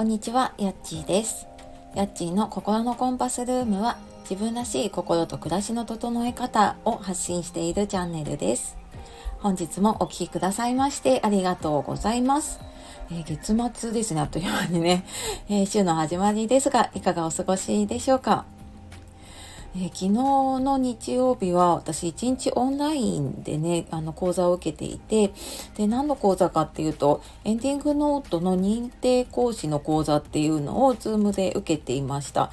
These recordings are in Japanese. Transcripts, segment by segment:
こんにちは、やっちーです。やっちーの心のコンパスルームは自分らしい心と暮らしの整え方を発信しているチャンネルです。本日もお聴きくださいましてありがとうございます。えー、月末ですね、あっという間にね、えー、週の始まりですが、いかがお過ごしでしょうか？えー、昨日の日曜日は私一日オンラインでね、あの講座を受けていて、で、何の講座かっていうと、エンディングノートの認定講師の講座っていうのを Zoom で受けていました。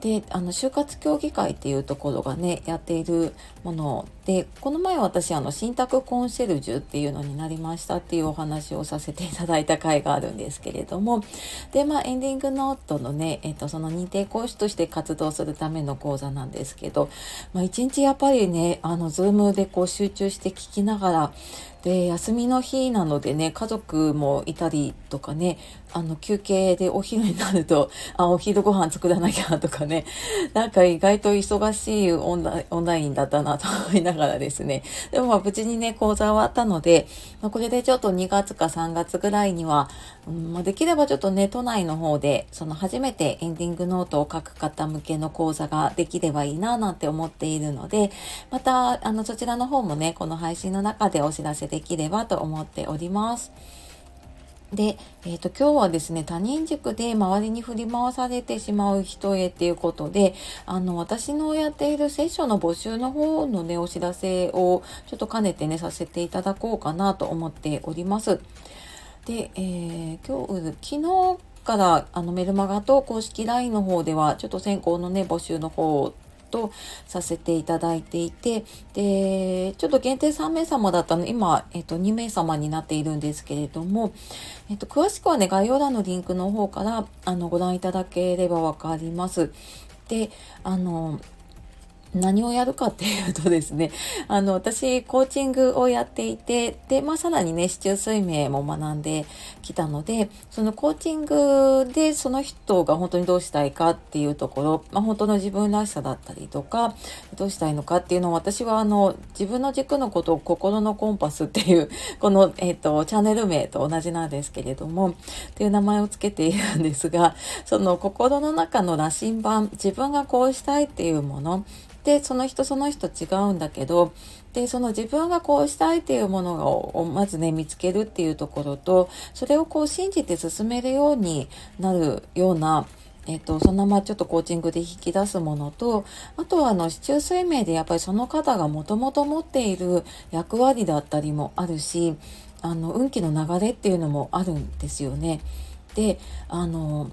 であの終活協議会っていうところがねやっているものでこの前私あの信託コンシェルジュっていうのになりましたっていうお話をさせていただいた回があるんですけれどもでまあエンディングノートのね、えっと、その認定講師として活動するための講座なんですけど、まあ、一日やっぱりねあの Zoom でこう集中して聞きながらで休みの日なのでね家族もいたりとかねあの休憩でお昼になると あお昼ご飯作らなきゃとかね なんか意外と忙しいオンラインだったなと思いながらですね。でもまあ無事にね講座終わったので、ま、これでちょっと2月か3月ぐらいには、うんま、できればちょっとね都内の方でその初めてエンディングノートを書く方向けの講座ができればいいななんて思っているのでまたあのそちらの方もねこの配信の中でお知らせでできればと思っております。で、えっ、ー、と、今日はですね、他人軸で周りに振り回されてしまう人へっていうことで、あの、私のやっているセッションの募集の方のね、お知らせをちょっと兼ねてね、させていただこうかなと思っております。で、えー、今日、昨日からあのメルマガと公式 LINE の方では、ちょっと先行のね、募集の方とさせていただいていて、で、ちょっと限定3名様だったの今、えっと、2名様になっているんですけれども、えっと、詳しくはね、概要欄のリンクの方から、あの、ご覧いただければわかります。で、あの、何をやるかっていうとですね、あの、私、コーチングをやっていて、で、まあ、さらにね、市中水明も学んできたので、そのコーチングでその人が本当にどうしたいかっていうところ、まあ、本当の自分らしさだったりとか、どうしたいのかっていうのを私は、あの、自分の軸のことを心のコンパスっていう、この、えっ、ー、と、チャンネル名と同じなんですけれども、っていう名前をつけているんですが、その心の中の羅針盤、自分がこうしたいっていうもの、でその人その人違うんだけどでその自分がこうしたいっていうものをまずね見つけるっていうところとそれをこう信じて進めるようになるようなえっと、そのままちょっとコーチングで引き出すものと、あとはあの、市中水明でやっぱりその方がもともと持っている役割だったりもあるし、あの、運気の流れっていうのもあるんですよね。で、あの、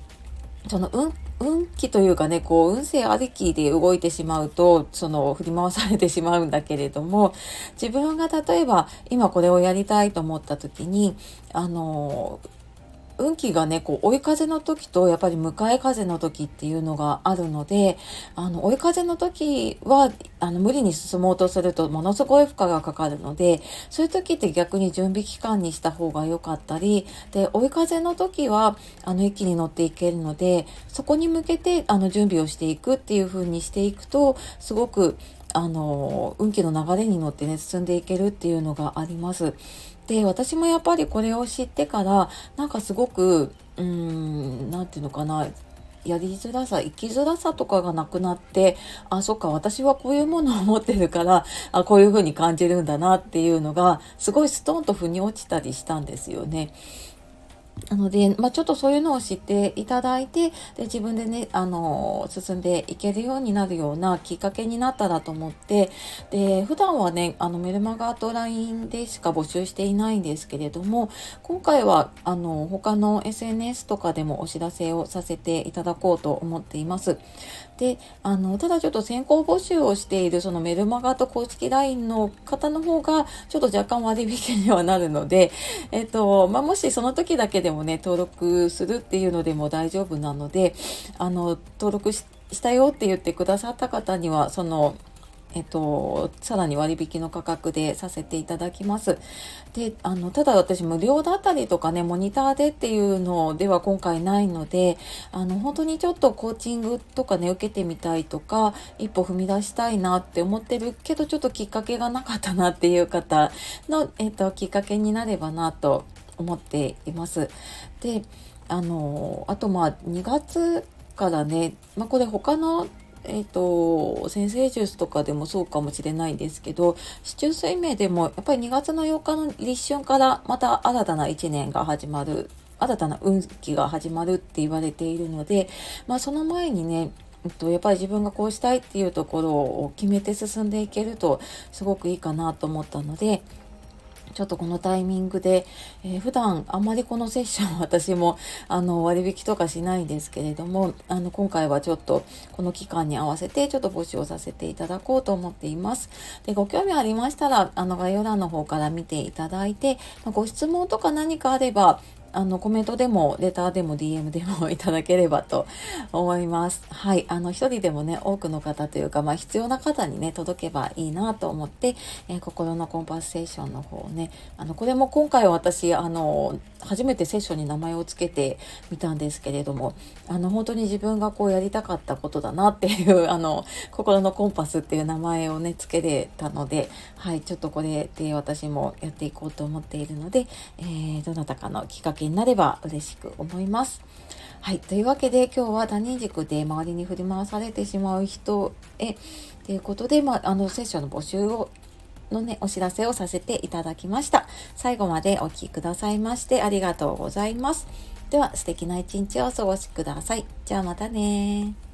その運運気というかね、こう、運勢ありきで動いてしまうと、その、振り回されてしまうんだけれども、自分が例えば、今これをやりたいと思った時に、あの、運気がね、こう、追い風の時と、やっぱり向かい風の時っていうのがあるので、あの、追い風の時は、あの、無理に進もうとすると、ものすごい負荷がかかるので、そういう時って逆に準備期間にした方が良かったり、で、追い風の時は、あの、一気に乗っていけるので、そこに向けて、あの、準備をしていくっていう風にしていくと、すごく、あの、運気の流れに乗ってね、進んでいけるっていうのがあります。で、私もやっぱりこれを知ってから、なんかすごく、うーん、なんていうのかな、やりづらさ、生きづらさとかがなくなって、あ、そっか、私はこういうものを持ってるから、あ、こういうふうに感じるんだなっていうのが、すごいストーンと腑に落ちたりしたんですよね。なので、まあ、ちょっとそういうのを知っていただいて、で、自分でね、あの、進んでいけるようになるようなきっかけになったらと思って、で、普段はね、あの、メルマガと LINE でしか募集していないんですけれども、今回は、あの、他の SNS とかでもお知らせをさせていただこうと思っています。で、あの、ただちょっと先行募集をしているそのメルマガと公式 LINE の方の方が、ちょっと若干割引にはなるので、えっと、まあ、もしその時だけでもね、登録するっていうのでも大丈夫なので、あの、登録したよって言ってくださった方には、その、えっと、さらに割引の価格でさせていただきます。で、あの、ただ私無料だったりとかね、モニターでっていうのでは今回ないので、あの、本当にちょっとコーチングとかね、受けてみたいとか、一歩踏み出したいなって思ってるけど、ちょっときっかけがなかったなっていう方の、えっと、きっかけになればなと思っています。で、あのあとまあ2月からね、まあ、これ他のえーと、先生術とかでもそうかもしれないんですけど市中水明でもやっぱり2月の8日の立春からまた新たな1年が始まる新たな運気が始まるって言われているので、まあ、その前にねえっと、やっぱり自分がこうしたいっていうところを決めて進んでいけるとすごくいいかなと思ったので、ちょっとこのタイミングで、えー、普段あんまりこのセッション 私もあの割引とかしないんですけれどもあの今回はちょっとこの期間に合わせてちょっと募集をさせていただこうと思っています。でご興味ありましたらあの概要欄の方から見ていただいて、まご質問とか何かあればあの、コメントでも、レターでも、DM でもいただければと思います。はい。あの、一人でもね、多くの方というか、まあ、必要な方にね、届けばいいなと思って、えー、心のコンパスセーションの方をね、あの、これも今回私、あの、初めてセッションに名前を付けてみたんですけれども、あの、本当に自分がこうやりたかったことだなっていう、あの、心のコンパスっていう名前をね、付けれたので、はい、ちょっとこれで私もやっていこうと思っているので、えー、どなたかのきっかけけになれば嬉しく思います。はい。というわけで今日は他人軸で周りに振り回されてしまう人へということで、まあ、あの、セッションの募集をのね、お知らせをさせていただきました。最後までお聴きくださいましてありがとうございます。では素敵な一日をお過ごしください。じゃあまたね